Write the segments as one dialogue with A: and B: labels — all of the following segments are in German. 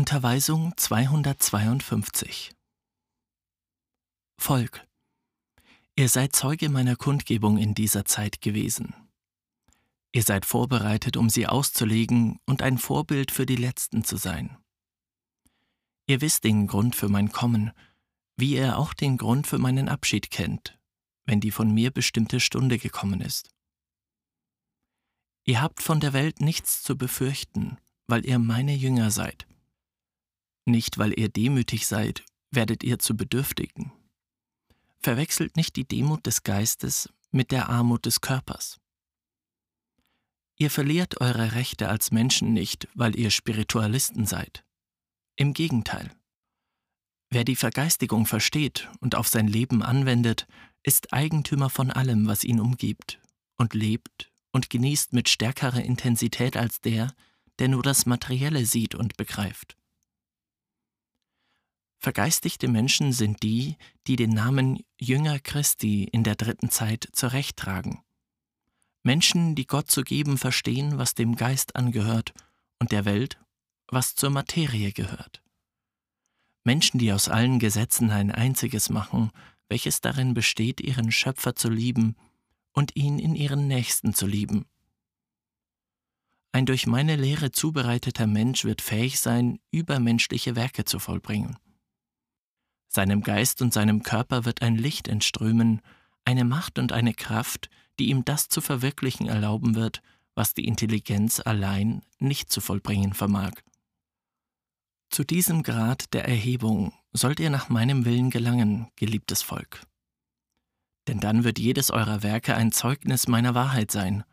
A: Unterweisung 252 Volk, ihr seid Zeuge meiner Kundgebung in dieser Zeit gewesen. Ihr seid vorbereitet, um sie auszulegen und ein Vorbild für die Letzten zu sein. Ihr wisst den Grund für mein Kommen, wie ihr auch den Grund für meinen Abschied kennt, wenn die von mir bestimmte Stunde gekommen ist. Ihr habt von der Welt nichts zu befürchten, weil ihr meine Jünger seid. Nicht weil ihr demütig seid, werdet ihr zu Bedürftigen. Verwechselt nicht die Demut des Geistes mit der Armut des Körpers. Ihr verliert eure Rechte als Menschen nicht, weil ihr Spiritualisten seid. Im Gegenteil. Wer die Vergeistigung versteht und auf sein Leben anwendet, ist Eigentümer von allem, was ihn umgibt, und lebt und genießt mit stärkerer Intensität als der, der nur das Materielle sieht und begreift. Vergeistigte Menschen sind die, die den Namen Jünger Christi in der dritten Zeit zurechttragen. Menschen, die Gott zu geben verstehen, was dem Geist angehört, und der Welt, was zur Materie gehört. Menschen, die aus allen Gesetzen ein einziges machen, welches darin besteht, ihren Schöpfer zu lieben und ihn in ihren Nächsten zu lieben. Ein durch meine Lehre zubereiteter Mensch wird fähig sein, übermenschliche Werke zu vollbringen. Seinem Geist und seinem Körper wird ein Licht entströmen, eine Macht und eine Kraft, die ihm das zu verwirklichen erlauben wird, was die Intelligenz allein nicht zu vollbringen vermag. Zu diesem Grad der Erhebung sollt ihr nach meinem Willen gelangen, geliebtes Volk. Denn dann wird jedes eurer Werke ein Zeugnis meiner Wahrheit sein.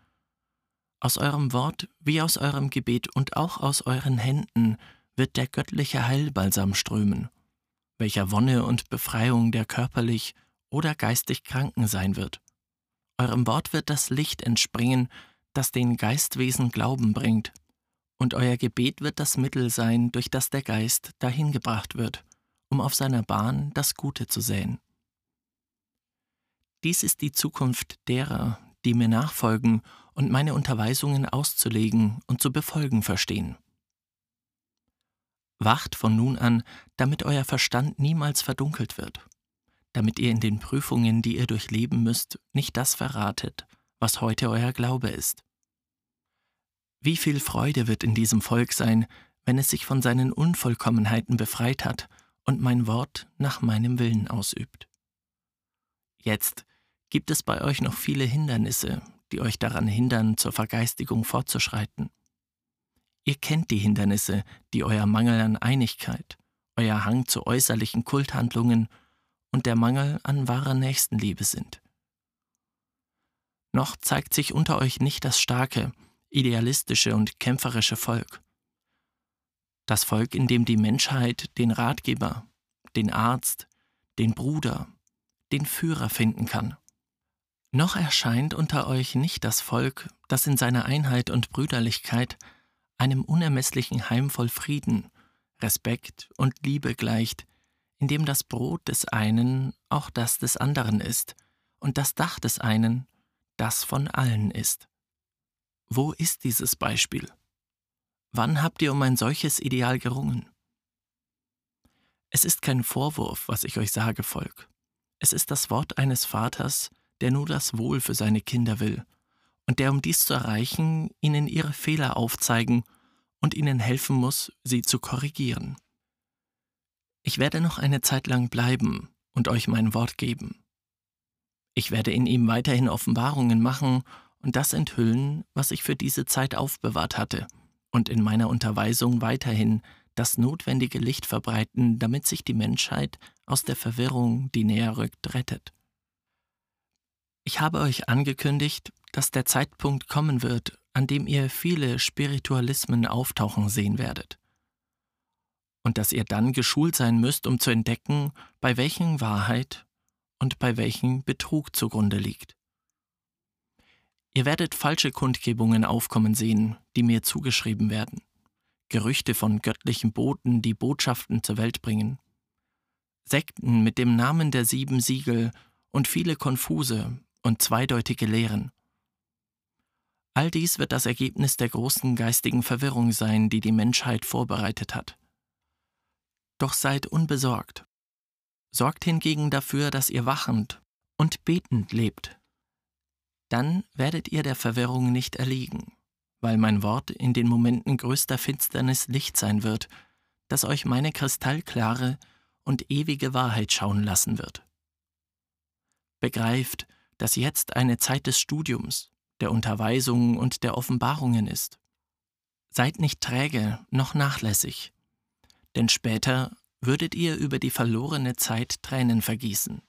A: Aus eurem Wort wie aus eurem Gebet und auch aus euren Händen wird der göttliche Heilbalsam strömen welcher Wonne und Befreiung der körperlich oder geistig Kranken sein wird. Eurem Wort wird das Licht entspringen, das den Geistwesen Glauben bringt, und euer Gebet wird das Mittel sein, durch das der Geist dahin gebracht wird, um auf seiner Bahn das Gute zu säen. Dies ist die Zukunft derer, die mir nachfolgen und meine Unterweisungen auszulegen und zu befolgen verstehen. Wacht von nun an, damit euer Verstand niemals verdunkelt wird, damit ihr in den Prüfungen, die ihr durchleben müsst, nicht das verratet, was heute euer Glaube ist. Wie viel Freude wird in diesem Volk sein, wenn es sich von seinen Unvollkommenheiten befreit hat und mein Wort nach meinem Willen ausübt. Jetzt gibt es bei euch noch viele Hindernisse, die euch daran hindern, zur Vergeistigung fortzuschreiten. Ihr kennt die Hindernisse, die euer Mangel an Einigkeit, euer Hang zu äußerlichen Kulthandlungen und der Mangel an wahrer Nächstenliebe sind. Noch zeigt sich unter euch nicht das starke, idealistische und kämpferische Volk. Das Volk, in dem die Menschheit den Ratgeber, den Arzt, den Bruder, den Führer finden kann. Noch erscheint unter euch nicht das Volk, das in seiner Einheit und Brüderlichkeit einem unermesslichen Heim voll Frieden, Respekt und Liebe gleicht, in dem das Brot des einen auch das des anderen ist und das Dach des einen das von allen ist. Wo ist dieses Beispiel? Wann habt ihr um ein solches Ideal gerungen? Es ist kein Vorwurf, was ich euch sage, Volk. Es ist das Wort eines Vaters, der nur das Wohl für seine Kinder will und der, um dies zu erreichen, ihnen ihre Fehler aufzeigen und ihnen helfen muss, sie zu korrigieren. Ich werde noch eine Zeit lang bleiben und euch mein Wort geben. Ich werde in ihm weiterhin Offenbarungen machen und das enthüllen, was ich für diese Zeit aufbewahrt hatte, und in meiner Unterweisung weiterhin das notwendige Licht verbreiten, damit sich die Menschheit aus der Verwirrung, die näher rückt, rettet. Ich habe euch angekündigt, dass der Zeitpunkt kommen wird, an dem ihr viele Spiritualismen auftauchen sehen werdet. Und dass ihr dann geschult sein müsst, um zu entdecken, bei welchen Wahrheit und bei welchen Betrug zugrunde liegt. Ihr werdet falsche Kundgebungen aufkommen sehen, die mir zugeschrieben werden. Gerüchte von göttlichen Boten, die Botschaften zur Welt bringen. Sekten mit dem Namen der sieben Siegel und viele konfuse, und zweideutige Lehren. All dies wird das Ergebnis der großen geistigen Verwirrung sein, die die Menschheit vorbereitet hat. Doch seid unbesorgt. Sorgt hingegen dafür, dass ihr wachend und betend lebt. Dann werdet ihr der Verwirrung nicht erliegen, weil mein Wort in den Momenten größter Finsternis Licht sein wird, das euch meine kristallklare und ewige Wahrheit schauen lassen wird. Begreift, dass jetzt eine Zeit des Studiums, der Unterweisung und der Offenbarungen ist. Seid nicht träge noch nachlässig, denn später würdet ihr über die verlorene Zeit Tränen vergießen.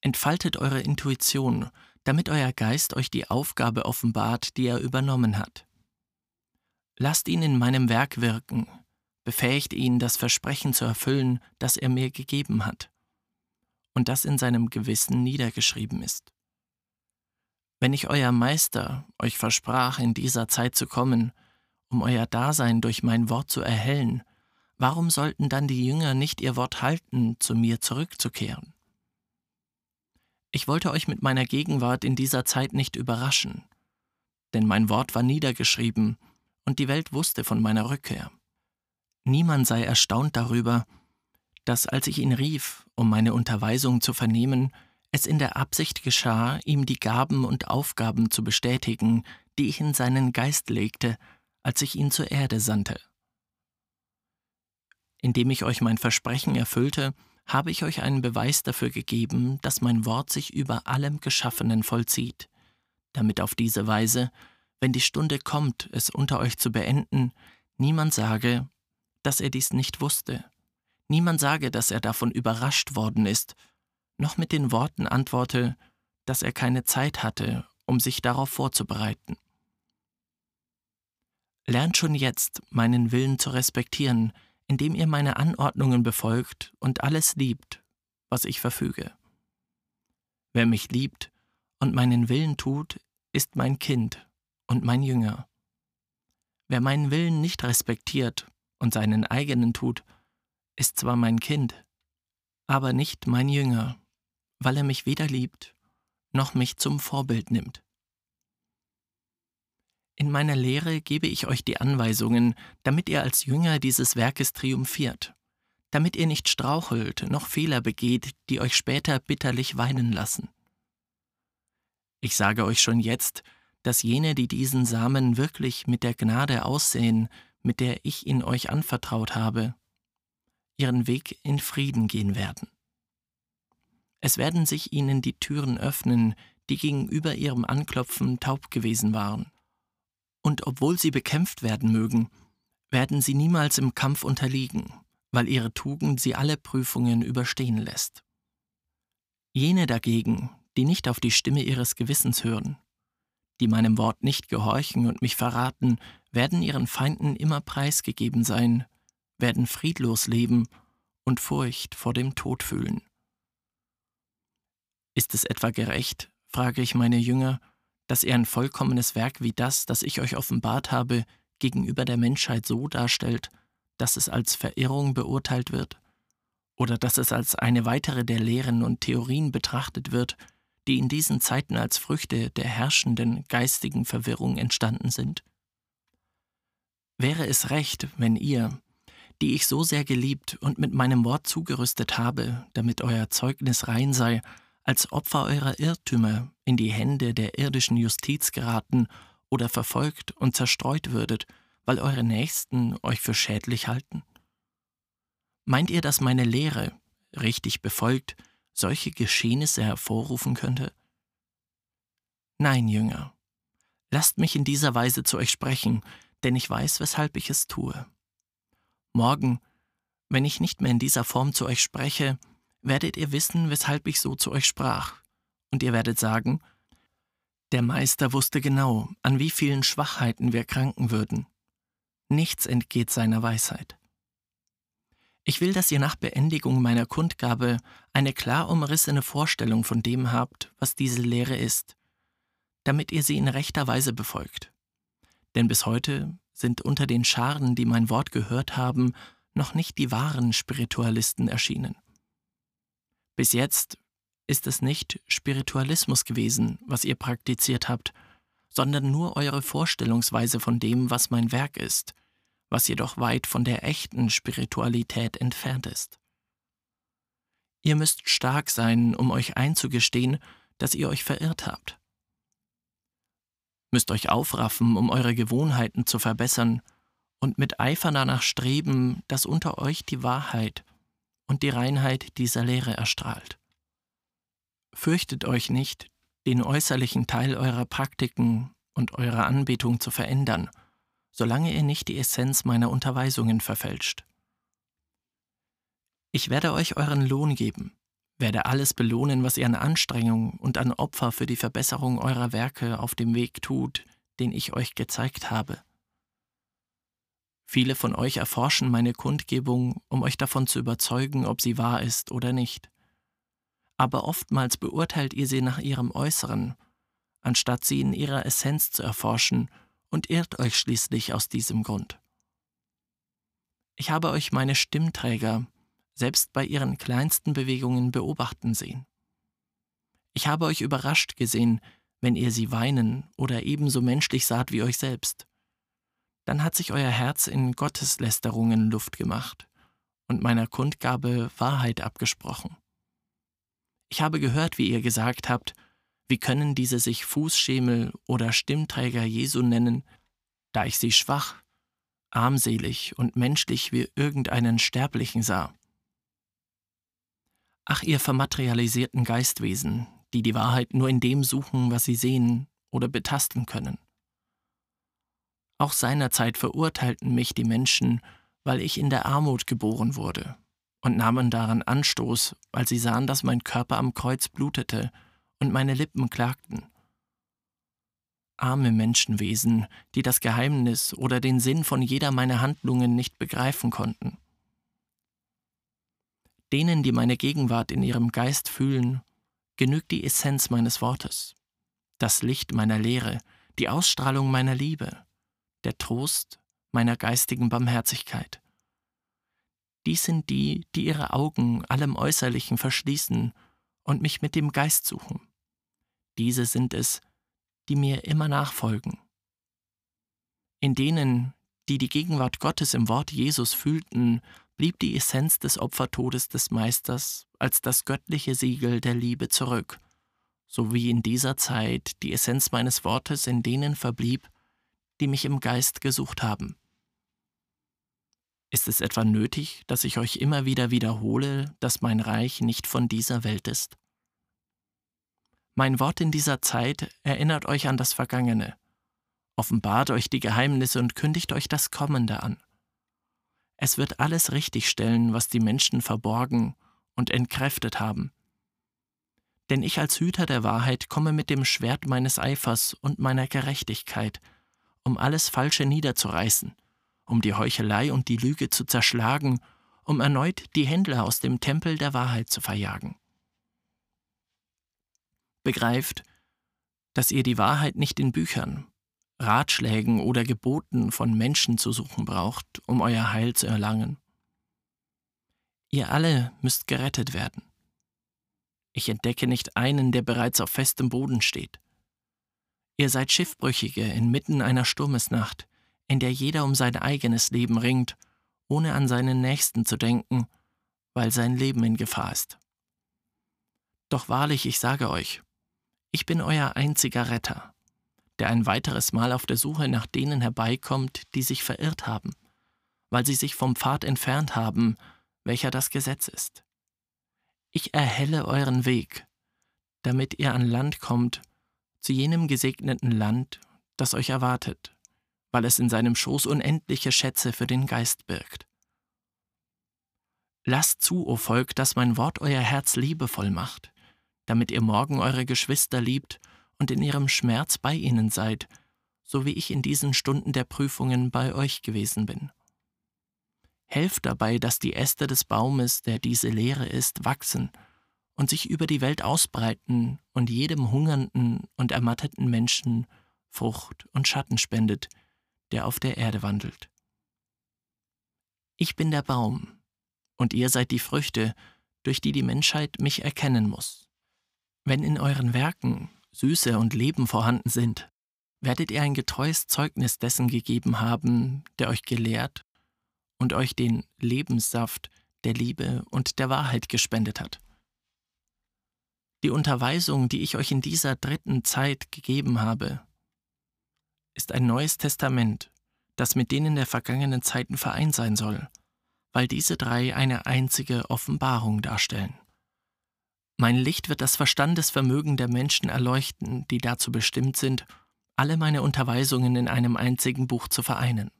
A: Entfaltet eure Intuition, damit euer Geist euch die Aufgabe offenbart, die er übernommen hat. Lasst ihn in meinem Werk wirken, befähigt ihn, das Versprechen zu erfüllen, das er mir gegeben hat und das in seinem Gewissen niedergeschrieben ist. Wenn ich euer Meister euch versprach, in dieser Zeit zu kommen, um euer Dasein durch mein Wort zu erhellen, warum sollten dann die Jünger nicht ihr Wort halten, zu mir zurückzukehren? Ich wollte euch mit meiner Gegenwart in dieser Zeit nicht überraschen, denn mein Wort war niedergeschrieben und die Welt wusste von meiner Rückkehr. Niemand sei erstaunt darüber, dass als ich ihn rief, um meine Unterweisung zu vernehmen, es in der Absicht geschah, ihm die Gaben und Aufgaben zu bestätigen, die ich in seinen Geist legte, als ich ihn zur Erde sandte. Indem ich euch mein Versprechen erfüllte, habe ich euch einen Beweis dafür gegeben, dass mein Wort sich über allem Geschaffenen vollzieht, damit auf diese Weise, wenn die Stunde kommt, es unter euch zu beenden, niemand sage, dass er dies nicht wusste. Niemand sage, dass er davon überrascht worden ist, noch mit den Worten antworte, dass er keine Zeit hatte, um sich darauf vorzubereiten. Lernt schon jetzt, meinen Willen zu respektieren, indem ihr meine Anordnungen befolgt und alles liebt, was ich verfüge. Wer mich liebt und meinen Willen tut, ist mein Kind und mein Jünger. Wer meinen Willen nicht respektiert und seinen eigenen tut, ist zwar mein Kind, aber nicht mein Jünger, weil er mich weder liebt noch mich zum Vorbild nimmt. In meiner Lehre gebe ich euch die Anweisungen, damit ihr als Jünger dieses Werkes triumphiert, damit ihr nicht strauchelt noch Fehler begeht, die euch später bitterlich weinen lassen. Ich sage euch schon jetzt, dass jene, die diesen Samen wirklich mit der Gnade aussehen, mit der ich ihn euch anvertraut habe, ihren Weg in Frieden gehen werden. Es werden sich ihnen die Türen öffnen, die gegenüber ihrem Anklopfen taub gewesen waren. Und obwohl sie bekämpft werden mögen, werden sie niemals im Kampf unterliegen, weil ihre Tugend sie alle Prüfungen überstehen lässt. Jene dagegen, die nicht auf die Stimme ihres Gewissens hören, die meinem Wort nicht gehorchen und mich verraten, werden ihren Feinden immer preisgegeben sein, werden friedlos leben und Furcht vor dem Tod fühlen. Ist es etwa gerecht, frage ich meine Jünger, dass ihr ein vollkommenes Werk wie das, das ich euch offenbart habe, gegenüber der Menschheit so darstellt, dass es als Verirrung beurteilt wird? Oder dass es als eine weitere der Lehren und Theorien betrachtet wird, die in diesen Zeiten als Früchte der herrschenden geistigen Verwirrung entstanden sind? Wäre es recht, wenn ihr, die ich so sehr geliebt und mit meinem Wort zugerüstet habe, damit euer Zeugnis rein sei, als Opfer eurer Irrtümer in die Hände der irdischen Justiz geraten oder verfolgt und zerstreut würdet, weil eure Nächsten euch für schädlich halten? Meint ihr, dass meine Lehre, richtig befolgt, solche Geschehnisse hervorrufen könnte? Nein, Jünger, lasst mich in dieser Weise zu euch sprechen, denn ich weiß, weshalb ich es tue. Morgen, wenn ich nicht mehr in dieser Form zu euch spreche, werdet ihr wissen, weshalb ich so zu euch sprach, und ihr werdet sagen, der Meister wusste genau, an wie vielen Schwachheiten wir kranken würden. Nichts entgeht seiner Weisheit. Ich will, dass ihr nach Beendigung meiner Kundgabe eine klar umrissene Vorstellung von dem habt, was diese Lehre ist, damit ihr sie in rechter Weise befolgt. Denn bis heute sind unter den Scharen, die mein Wort gehört haben, noch nicht die wahren Spiritualisten erschienen. Bis jetzt ist es nicht Spiritualismus gewesen, was ihr praktiziert habt, sondern nur eure Vorstellungsweise von dem, was mein Werk ist, was jedoch weit von der echten Spiritualität entfernt ist. Ihr müsst stark sein, um euch einzugestehen, dass ihr euch verirrt habt. Müsst euch aufraffen, um eure Gewohnheiten zu verbessern und mit Eifer danach streben, dass unter euch die Wahrheit und die Reinheit dieser Lehre erstrahlt. Fürchtet euch nicht, den äußerlichen Teil eurer Praktiken und eurer Anbetung zu verändern, solange ihr nicht die Essenz meiner Unterweisungen verfälscht. Ich werde euch euren Lohn geben, werde alles belohnen, was ihr an Anstrengung und an Opfer für die Verbesserung eurer Werke auf dem Weg tut, den ich euch gezeigt habe. Viele von euch erforschen meine Kundgebung, um euch davon zu überzeugen, ob sie wahr ist oder nicht. Aber oftmals beurteilt ihr sie nach ihrem Äußeren, anstatt sie in ihrer Essenz zu erforschen, und irrt euch schließlich aus diesem Grund. Ich habe euch meine Stimmträger, selbst bei ihren kleinsten Bewegungen beobachten sehen. Ich habe euch überrascht gesehen, wenn ihr sie weinen oder ebenso menschlich saht wie euch selbst. Dann hat sich euer Herz in Gotteslästerungen Luft gemacht und meiner Kundgabe Wahrheit abgesprochen. Ich habe gehört, wie ihr gesagt habt, wie können diese sich Fußschemel oder Stimmträger Jesu nennen, da ich sie schwach, armselig und menschlich wie irgendeinen Sterblichen sah. Ach, ihr vermaterialisierten Geistwesen, die die Wahrheit nur in dem suchen, was sie sehen oder betasten können. Auch seinerzeit verurteilten mich die Menschen, weil ich in der Armut geboren wurde, und nahmen daran Anstoß, als sie sahen, dass mein Körper am Kreuz blutete und meine Lippen klagten. Arme Menschenwesen, die das Geheimnis oder den Sinn von jeder meiner Handlungen nicht begreifen konnten. Denen, die meine Gegenwart in ihrem Geist fühlen, genügt die Essenz meines Wortes, das Licht meiner Lehre, die Ausstrahlung meiner Liebe, der Trost meiner geistigen Barmherzigkeit. Dies sind die, die ihre Augen allem Äußerlichen verschließen und mich mit dem Geist suchen. Diese sind es, die mir immer nachfolgen. In denen, die die Gegenwart Gottes im Wort Jesus fühlten, blieb die Essenz des Opfertodes des Meisters als das göttliche Siegel der Liebe zurück, so wie in dieser Zeit die Essenz meines Wortes in denen verblieb, die mich im Geist gesucht haben. Ist es etwa nötig, dass ich euch immer wieder wiederhole, dass mein Reich nicht von dieser Welt ist? Mein Wort in dieser Zeit erinnert euch an das Vergangene, offenbart euch die Geheimnisse und kündigt euch das Kommende an. Es wird alles richtigstellen, was die Menschen verborgen und entkräftet haben. Denn ich als Hüter der Wahrheit komme mit dem Schwert meines Eifers und meiner Gerechtigkeit, um alles Falsche niederzureißen, um die Heuchelei und die Lüge zu zerschlagen, um erneut die Händler aus dem Tempel der Wahrheit zu verjagen. Begreift, dass ihr die Wahrheit nicht in Büchern, Ratschlägen oder Geboten von Menschen zu suchen braucht, um euer Heil zu erlangen. Ihr alle müsst gerettet werden. Ich entdecke nicht einen, der bereits auf festem Boden steht. Ihr seid Schiffbrüchige inmitten einer Sturmesnacht, in der jeder um sein eigenes Leben ringt, ohne an seinen Nächsten zu denken, weil sein Leben in Gefahr ist. Doch wahrlich, ich sage euch, ich bin euer einziger Retter der ein weiteres Mal auf der Suche nach denen herbeikommt, die sich verirrt haben, weil sie sich vom Pfad entfernt haben, welcher das Gesetz ist. Ich erhelle euren Weg, damit ihr an Land kommt, zu jenem gesegneten Land, das euch erwartet, weil es in seinem Schoß unendliche Schätze für den Geist birgt. Lasst zu, o Volk, dass mein Wort euer Herz liebevoll macht, damit ihr morgen eure Geschwister liebt und in ihrem Schmerz bei ihnen seid, so wie ich in diesen Stunden der Prüfungen bei euch gewesen bin. Helft dabei, dass die Äste des Baumes, der diese Lehre ist, wachsen und sich über die Welt ausbreiten und jedem hungernden und ermatteten Menschen Frucht und Schatten spendet, der auf der Erde wandelt. Ich bin der Baum, und ihr seid die Früchte, durch die die Menschheit mich erkennen muss. Wenn in euren Werken Süße und Leben vorhanden sind, werdet ihr ein getreues Zeugnis dessen gegeben haben, der euch gelehrt und euch den Lebenssaft der Liebe und der Wahrheit gespendet hat. Die Unterweisung, die ich euch in dieser dritten Zeit gegeben habe, ist ein neues Testament, das mit denen der vergangenen Zeiten vereint sein soll, weil diese drei eine einzige Offenbarung darstellen. Mein Licht wird das Verstandesvermögen der Menschen erleuchten, die dazu bestimmt sind, alle meine Unterweisungen in einem einzigen Buch zu vereinen.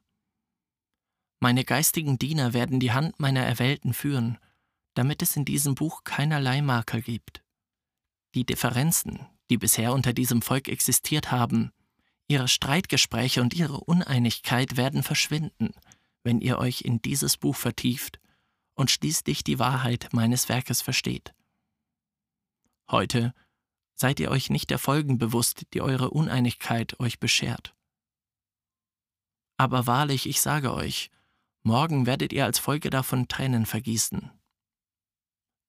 A: Meine geistigen Diener werden die Hand meiner Erwählten führen, damit es in diesem Buch keinerlei Makel gibt. Die Differenzen, die bisher unter diesem Volk existiert haben, ihre Streitgespräche und ihre Uneinigkeit werden verschwinden, wenn ihr euch in dieses Buch vertieft und schließlich die Wahrheit meines Werkes versteht. Heute seid ihr euch nicht der Folgen bewusst, die eure Uneinigkeit euch beschert. Aber wahrlich, ich sage euch, morgen werdet ihr als Folge davon Tränen vergießen.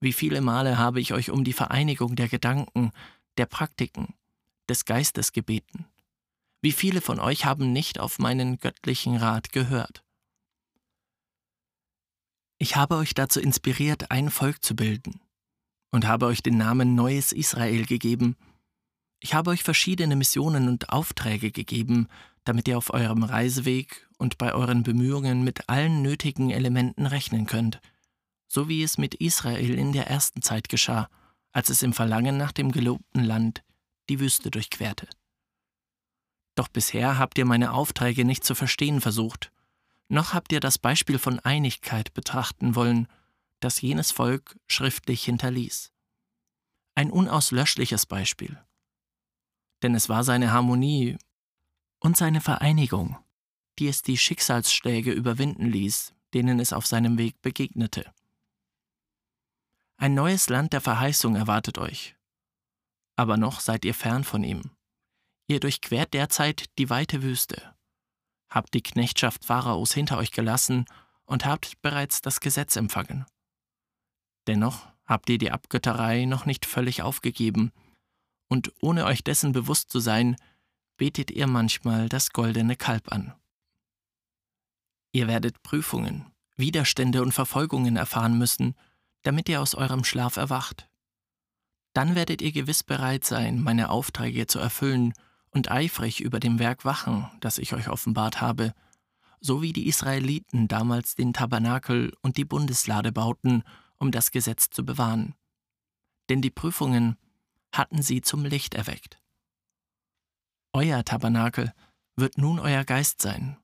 A: Wie viele Male habe ich euch um die Vereinigung der Gedanken, der Praktiken, des Geistes gebeten? Wie viele von euch haben nicht auf meinen göttlichen Rat gehört? Ich habe euch dazu inspiriert, ein Volk zu bilden und habe euch den Namen Neues Israel gegeben. Ich habe euch verschiedene Missionen und Aufträge gegeben, damit ihr auf eurem Reiseweg und bei euren Bemühungen mit allen nötigen Elementen rechnen könnt, so wie es mit Israel in der ersten Zeit geschah, als es im Verlangen nach dem gelobten Land die Wüste durchquerte. Doch bisher habt ihr meine Aufträge nicht zu verstehen versucht, noch habt ihr das Beispiel von Einigkeit betrachten wollen, das jenes Volk schriftlich hinterließ. Ein unauslöschliches Beispiel. Denn es war seine Harmonie und seine Vereinigung, die es die Schicksalsschläge überwinden ließ, denen es auf seinem Weg begegnete. Ein neues Land der Verheißung erwartet euch. Aber noch seid ihr fern von ihm. Ihr durchquert derzeit die weite Wüste, habt die Knechtschaft Pharaos hinter euch gelassen und habt bereits das Gesetz empfangen. Dennoch habt ihr die Abgötterei noch nicht völlig aufgegeben, und ohne euch dessen bewusst zu sein, betet ihr manchmal das goldene Kalb an. Ihr werdet Prüfungen, Widerstände und Verfolgungen erfahren müssen, damit ihr aus eurem Schlaf erwacht. Dann werdet ihr gewiss bereit sein, meine Aufträge zu erfüllen und eifrig über dem Werk wachen, das ich euch offenbart habe, so wie die Israeliten damals den Tabernakel und die Bundeslade bauten, um das Gesetz zu bewahren. Denn die Prüfungen hatten sie zum Licht erweckt. Euer Tabernakel wird nun euer Geist sein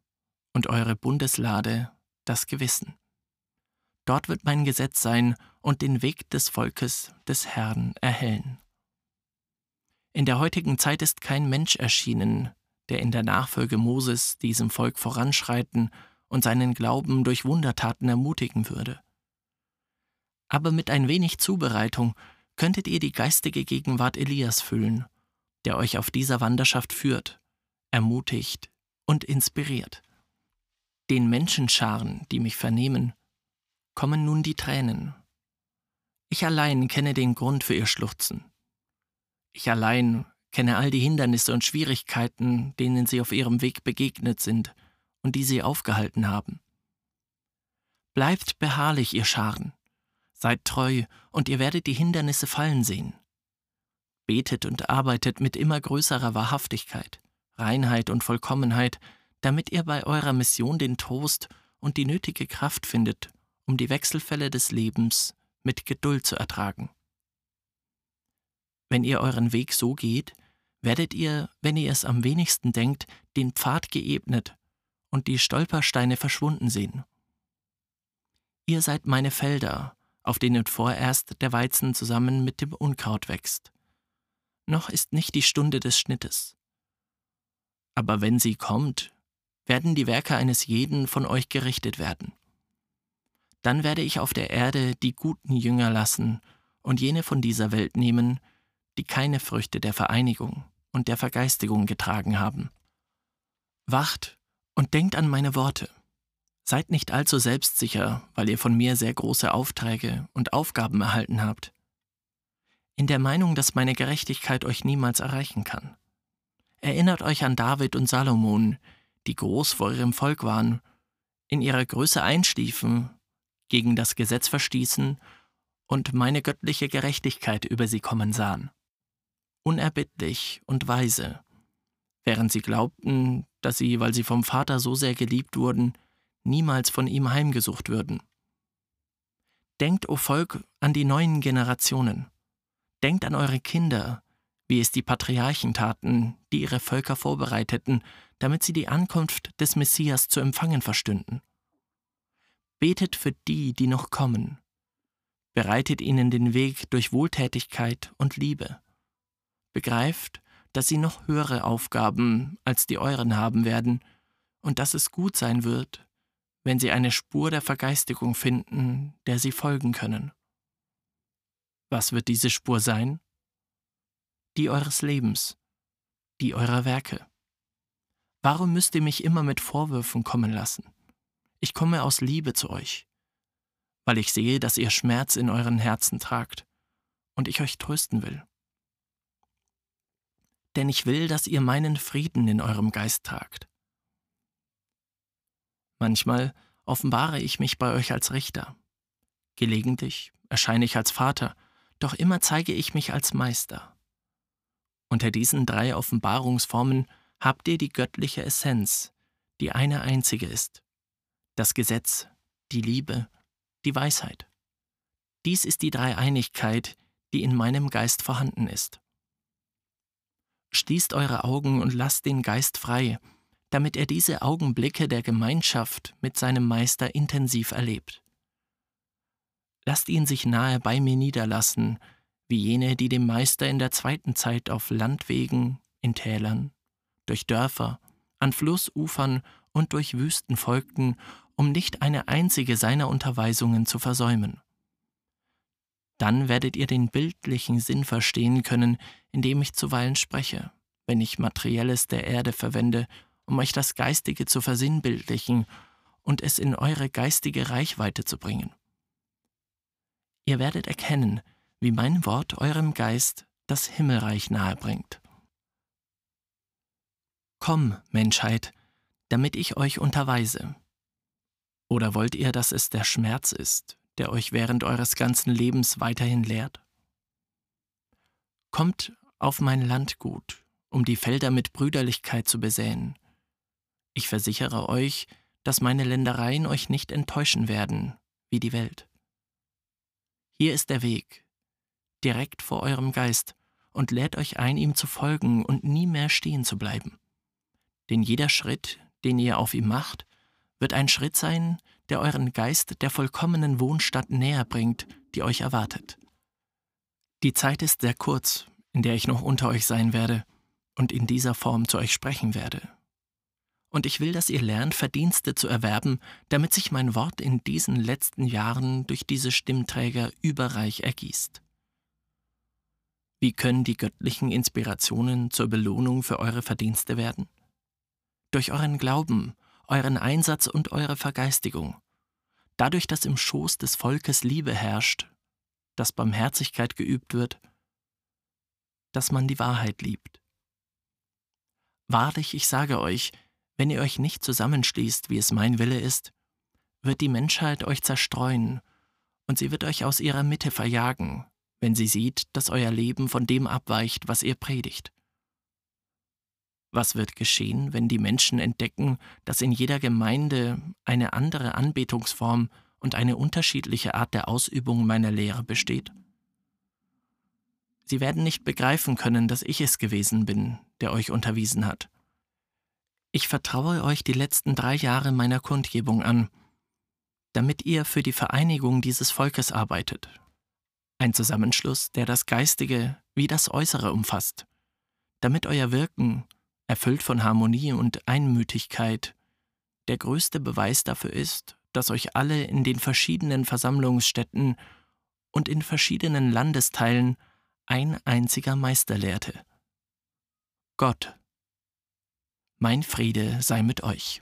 A: und eure Bundeslade das Gewissen. Dort wird mein Gesetz sein und den Weg des Volkes des Herrn erhellen. In der heutigen Zeit ist kein Mensch erschienen, der in der Nachfolge Moses diesem Volk voranschreiten und seinen Glauben durch Wundertaten ermutigen würde. Aber mit ein wenig Zubereitung könntet ihr die geistige Gegenwart Elias füllen, der euch auf dieser Wanderschaft führt, ermutigt und inspiriert. Den Menschenscharen, die mich vernehmen, kommen nun die Tränen. Ich allein kenne den Grund für ihr Schluchzen. Ich allein kenne all die Hindernisse und Schwierigkeiten, denen sie auf ihrem Weg begegnet sind und die sie aufgehalten haben. Bleibt beharrlich, ihr Scharen, seid treu, und ihr werdet die Hindernisse fallen sehen. Betet und arbeitet mit immer größerer Wahrhaftigkeit, Reinheit und Vollkommenheit, damit ihr bei eurer Mission den Trost und die nötige Kraft findet, um die Wechselfälle des Lebens mit Geduld zu ertragen. Wenn ihr euren Weg so geht, werdet ihr, wenn ihr es am wenigsten denkt, den Pfad geebnet und die Stolpersteine verschwunden sehen. Ihr seid meine Felder, auf denen vorerst der Weizen zusammen mit dem Unkraut wächst. Noch ist nicht die Stunde des Schnittes. Aber wenn sie kommt, werden die Werke eines jeden von euch gerichtet werden. Dann werde ich auf der Erde die guten Jünger lassen und jene von dieser Welt nehmen, die keine Früchte der Vereinigung und der Vergeistigung getragen haben. Wacht und denkt an meine Worte. Seid nicht allzu selbstsicher, weil ihr von mir sehr große Aufträge und Aufgaben erhalten habt. In der Meinung, dass meine Gerechtigkeit euch niemals erreichen kann. Erinnert euch an David und Salomon, die groß vor ihrem Volk waren, in ihrer Größe einschliefen, gegen das Gesetz verstießen und meine göttliche Gerechtigkeit über sie kommen sahen. Unerbittlich und weise, während sie glaubten, dass sie, weil sie vom Vater so sehr geliebt wurden, niemals von ihm heimgesucht würden. Denkt, o Volk, an die neuen Generationen. Denkt an eure Kinder, wie es die Patriarchen taten, die ihre Völker vorbereiteten, damit sie die Ankunft des Messias zu empfangen verstünden. Betet für die, die noch kommen. Bereitet ihnen den Weg durch Wohltätigkeit und Liebe. Begreift, dass sie noch höhere Aufgaben als die euren haben werden und dass es gut sein wird, wenn sie eine Spur der Vergeistigung finden, der sie folgen können. Was wird diese Spur sein? Die eures Lebens, die eurer Werke. Warum müsst ihr mich immer mit Vorwürfen kommen lassen? Ich komme aus Liebe zu euch, weil ich sehe, dass ihr Schmerz in euren Herzen tragt und ich euch trösten will. Denn ich will, dass ihr meinen Frieden in eurem Geist tragt Manchmal offenbare ich mich bei euch als Richter. Gelegentlich erscheine ich als Vater, doch immer zeige ich mich als Meister. Unter diesen drei Offenbarungsformen habt ihr die göttliche Essenz, die eine einzige ist. Das Gesetz, die Liebe, die Weisheit. Dies ist die Dreieinigkeit, die in meinem Geist vorhanden ist. Schließt eure Augen und lasst den Geist frei, damit er diese Augenblicke der Gemeinschaft mit seinem Meister intensiv erlebt. Lasst ihn sich nahe bei mir niederlassen, wie jene, die dem Meister in der zweiten Zeit auf Landwegen, in Tälern, durch Dörfer, an Flussufern und durch Wüsten folgten, um nicht eine einzige seiner Unterweisungen zu versäumen. Dann werdet ihr den bildlichen Sinn verstehen können, in dem ich zuweilen spreche, wenn ich Materielles der Erde verwende um euch das Geistige zu versinnbildlichen und es in eure geistige Reichweite zu bringen. Ihr werdet erkennen, wie mein Wort eurem Geist das Himmelreich nahebringt. Komm, Menschheit, damit ich euch unterweise. Oder wollt ihr, dass es der Schmerz ist, der euch während eures ganzen Lebens weiterhin lehrt? Kommt auf mein Landgut, um die Felder mit Brüderlichkeit zu besäen, ich versichere euch, dass meine Ländereien euch nicht enttäuschen werden, wie die Welt. Hier ist der Weg, direkt vor eurem Geist, und lädt euch ein, ihm zu folgen und nie mehr stehen zu bleiben. Denn jeder Schritt, den ihr auf ihm macht, wird ein Schritt sein, der euren Geist der vollkommenen Wohnstadt näher bringt, die euch erwartet. Die Zeit ist sehr kurz, in der ich noch unter euch sein werde und in dieser Form zu euch sprechen werde, und ich will, dass ihr lernt, Verdienste zu erwerben, damit sich mein Wort in diesen letzten Jahren durch diese Stimmträger überreich ergießt. Wie können die göttlichen Inspirationen zur Belohnung für eure Verdienste werden? Durch euren Glauben, euren Einsatz und eure Vergeistigung. Dadurch, dass im Schoß des Volkes Liebe herrscht, dass Barmherzigkeit geübt wird, dass man die Wahrheit liebt. Wahrlich, ich sage euch, wenn ihr euch nicht zusammenschließt, wie es mein Wille ist, wird die Menschheit euch zerstreuen, und sie wird euch aus ihrer Mitte verjagen, wenn sie sieht, dass euer Leben von dem abweicht, was ihr predigt. Was wird geschehen, wenn die Menschen entdecken, dass in jeder Gemeinde eine andere Anbetungsform und eine unterschiedliche Art der Ausübung meiner Lehre besteht? Sie werden nicht begreifen können, dass ich es gewesen bin, der euch unterwiesen hat. Ich vertraue euch die letzten drei Jahre meiner Kundgebung an, damit ihr für die Vereinigung dieses Volkes arbeitet. Ein Zusammenschluss, der das Geistige wie das Äußere umfasst, damit euer Wirken, erfüllt von Harmonie und Einmütigkeit, der größte Beweis dafür ist, dass euch alle in den verschiedenen Versammlungsstätten und in verschiedenen Landesteilen ein einziger Meister lehrte. Gott, mein Friede sei mit euch.